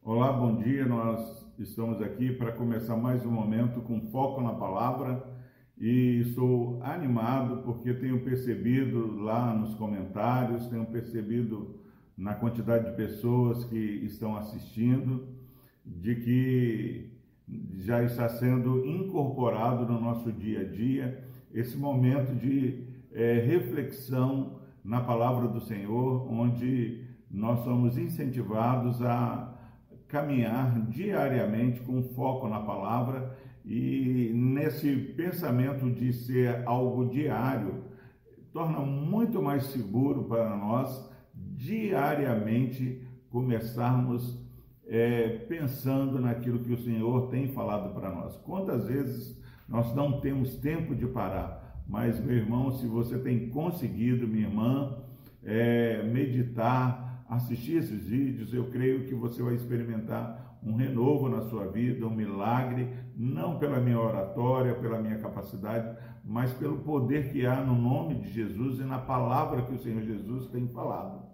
Olá, bom dia. Nós estamos aqui para começar mais um momento com foco na palavra e estou animado porque tenho percebido lá nos comentários, tenho percebido na quantidade de pessoas que estão assistindo, de que já está sendo incorporado no nosso dia a dia esse momento de é, reflexão na palavra do Senhor, onde nós somos incentivados a caminhar diariamente com foco na palavra e nesse pensamento de ser algo diário, torna muito mais seguro para nós diariamente começarmos é, pensando naquilo que o Senhor tem falado para nós. Quantas vezes nós não temos tempo de parar, mas, meu irmão, se você tem conseguido, minha irmã, é, meditar, assistir esses vídeos, eu creio que você vai experimentar um renovo na sua vida, um milagre, não pela minha oratória, pela minha capacidade, mas pelo poder que há no nome de Jesus e na palavra que o Senhor Jesus tem falado.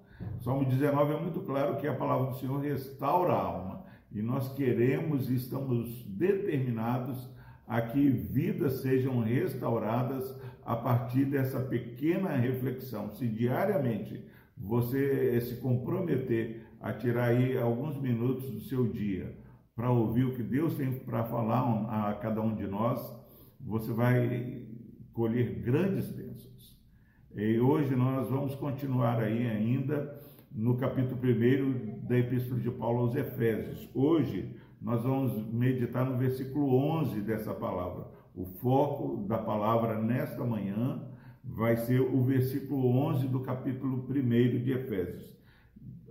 Salmo 19 é muito claro que a palavra do Senhor restaura a alma e nós queremos e estamos determinados a que vidas sejam restauradas a partir dessa pequena reflexão. Se diariamente você se comprometer a tirar aí alguns minutos do seu dia para ouvir o que Deus tem para falar a cada um de nós, você vai colher grandes bênçãos. E hoje nós vamos continuar aí ainda no capítulo 1 da Epístola de Paulo aos Efésios. Hoje nós vamos meditar no versículo 11 dessa palavra. O foco da palavra nesta manhã vai ser o versículo 11 do capítulo 1 de Efésios.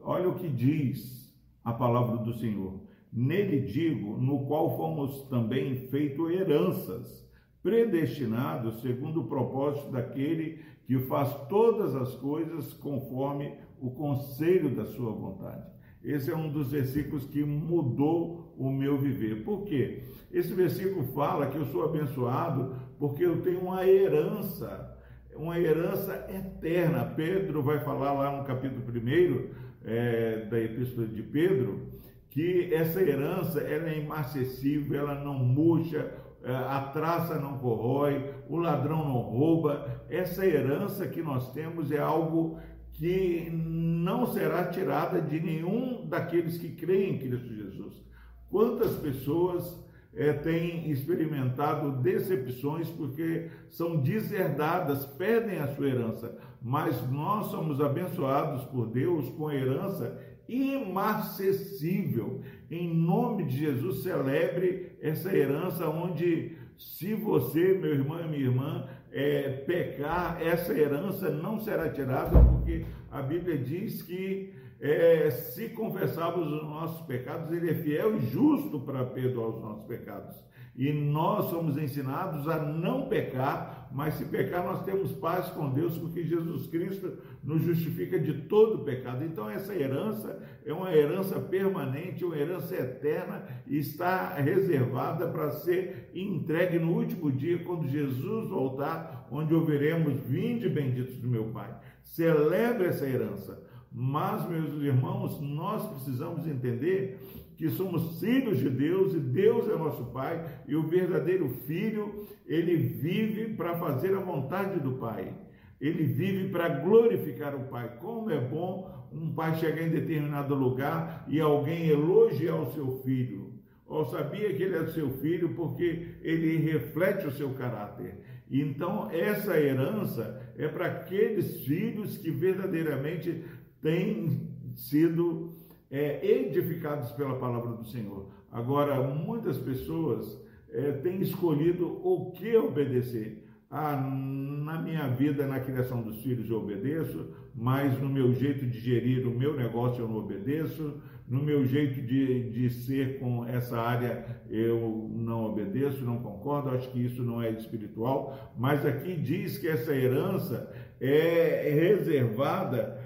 Olha o que diz a palavra do Senhor. Nele digo, no qual fomos também feito heranças, predestinados segundo o propósito daquele que faz todas as coisas conforme o conselho da sua vontade. Esse é um dos versículos que mudou o meu viver. Por quê? Esse versículo fala que eu sou abençoado porque eu tenho uma herança, uma herança eterna. Pedro vai falar lá no capítulo 1 é, da Epístola de Pedro que essa herança ela é imacessível, ela não murcha, é, a traça não corrói, o ladrão não rouba. Essa herança que nós temos é algo que não será tirada de nenhum daqueles que creem em Cristo Jesus. Quantas pessoas é, têm experimentado decepções porque são deserdadas, perdem a sua herança, mas nós somos abençoados por Deus com herança imacessível. Em nome de Jesus, celebre essa herança onde, se você, meu irmão e minha irmã, é, pecar, essa herança não será tirada, porque a Bíblia diz que é, se confessarmos os nossos pecados, Ele é fiel e justo para perdoar os nossos pecados. E nós somos ensinados a não pecar, mas se pecar, nós temos paz com Deus, porque Jesus Cristo nos justifica de todo pecado. Então, essa herança é uma herança permanente, uma herança eterna, e está reservada para ser entregue no último dia, quando Jesus voltar, onde ouviremos: Vinde benditos do meu Pai. Celebre essa herança. Mas, meus irmãos, nós precisamos entender que somos filhos de Deus e Deus é nosso Pai e o verdadeiro filho, ele vive para fazer a vontade do Pai. Ele vive para glorificar o Pai. Como é bom um pai chegar em determinado lugar e alguém elogiar o seu filho. Ou sabia que ele é seu filho porque ele reflete o seu caráter. Então, essa herança é para aqueles filhos que verdadeiramente têm sido é, edificados pela palavra do Senhor. Agora, muitas pessoas é, têm escolhido o que obedecer. Ah, na minha vida, na criação dos filhos, eu obedeço, mas no meu jeito de gerir o meu negócio, eu não obedeço, no meu jeito de, de ser com essa área, eu não obedeço, não concordo, acho que isso não é espiritual, mas aqui diz que essa herança é reservada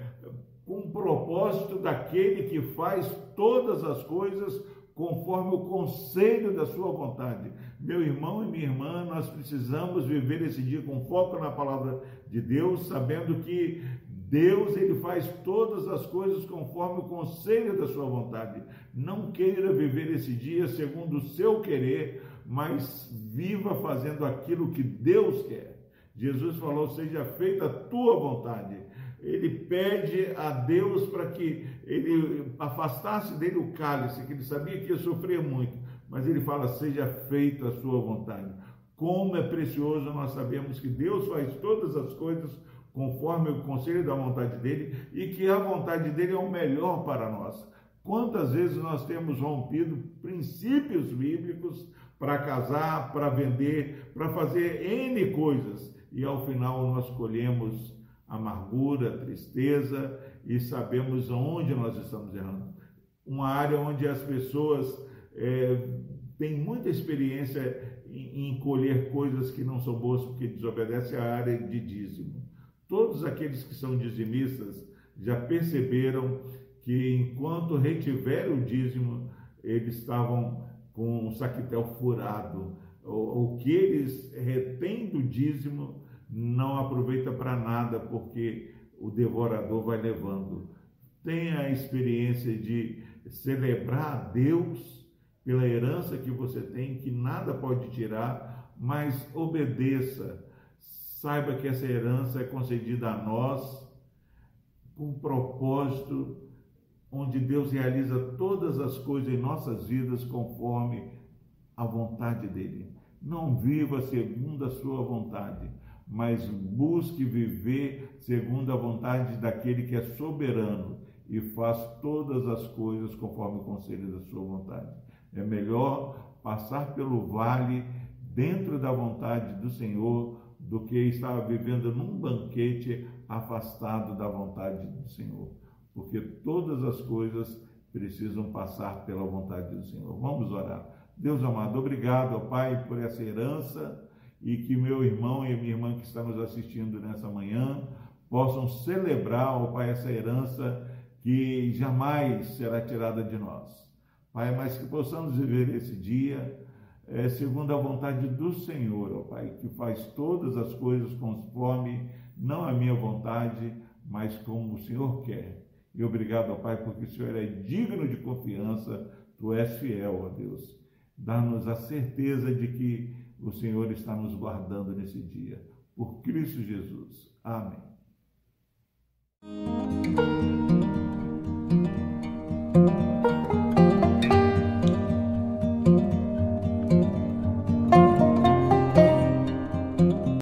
com o propósito daquele que faz todas as coisas conforme o conselho da sua vontade. Meu irmão e minha irmã, nós precisamos viver esse dia com foco na palavra de Deus, sabendo que Deus ele faz todas as coisas conforme o conselho da sua vontade. Não queira viver esse dia segundo o seu querer, mas viva fazendo aquilo que Deus quer. Jesus falou: "Seja feita a tua vontade". Ele pede a Deus para que ele afastasse dele o cálice, que ele sabia que ia sofrer muito, mas ele fala: "Seja feita a sua vontade". Como é precioso nós sabemos que Deus faz todas as coisas conforme o conselho da vontade dele e que a vontade dele é o melhor para nós. Quantas vezes nós temos rompido princípios bíblicos para casar, para vender, para fazer N coisas e ao final nós colhemos amargura, tristeza e sabemos onde nós estamos errando. Uma área onde as pessoas é, têm muita experiência em, em colher coisas que não são boas porque desobedecem à área de dízimo. Todos aqueles que são dizimistas já perceberam que enquanto retiveram o dízimo, eles estavam com o saquitel furado. O, o que eles retêm do dízimo não aproveita para nada, porque o devorador vai levando. Tenha a experiência de celebrar a Deus pela herança que você tem, que nada pode tirar, mas obedeça Saiba que essa herança é concedida a nós com um propósito onde Deus realiza todas as coisas em nossas vidas conforme a vontade dele. Não viva segundo a sua vontade, mas busque viver segundo a vontade daquele que é soberano e faz todas as coisas conforme o conselho da sua vontade. É melhor passar pelo vale dentro da vontade do Senhor do que estar vivendo num banquete afastado da vontade do Senhor, porque todas as coisas precisam passar pela vontade do Senhor. Vamos orar. Deus amado, obrigado, Pai, por essa herança e que meu irmão e minha irmã que estão nos assistindo nessa manhã possam celebrar, ó Pai, essa herança que jamais será tirada de nós. Pai, mas que possamos viver esse dia é, segundo a vontade do Senhor, ó Pai, que faz todas as coisas conforme não a minha vontade, mas como o Senhor quer. E obrigado, ó Pai, porque o Senhor é digno de confiança, tu és fiel, ó Deus. Dá-nos a certeza de que o Senhor está nos guardando nesse dia. Por Cristo Jesus. Amém.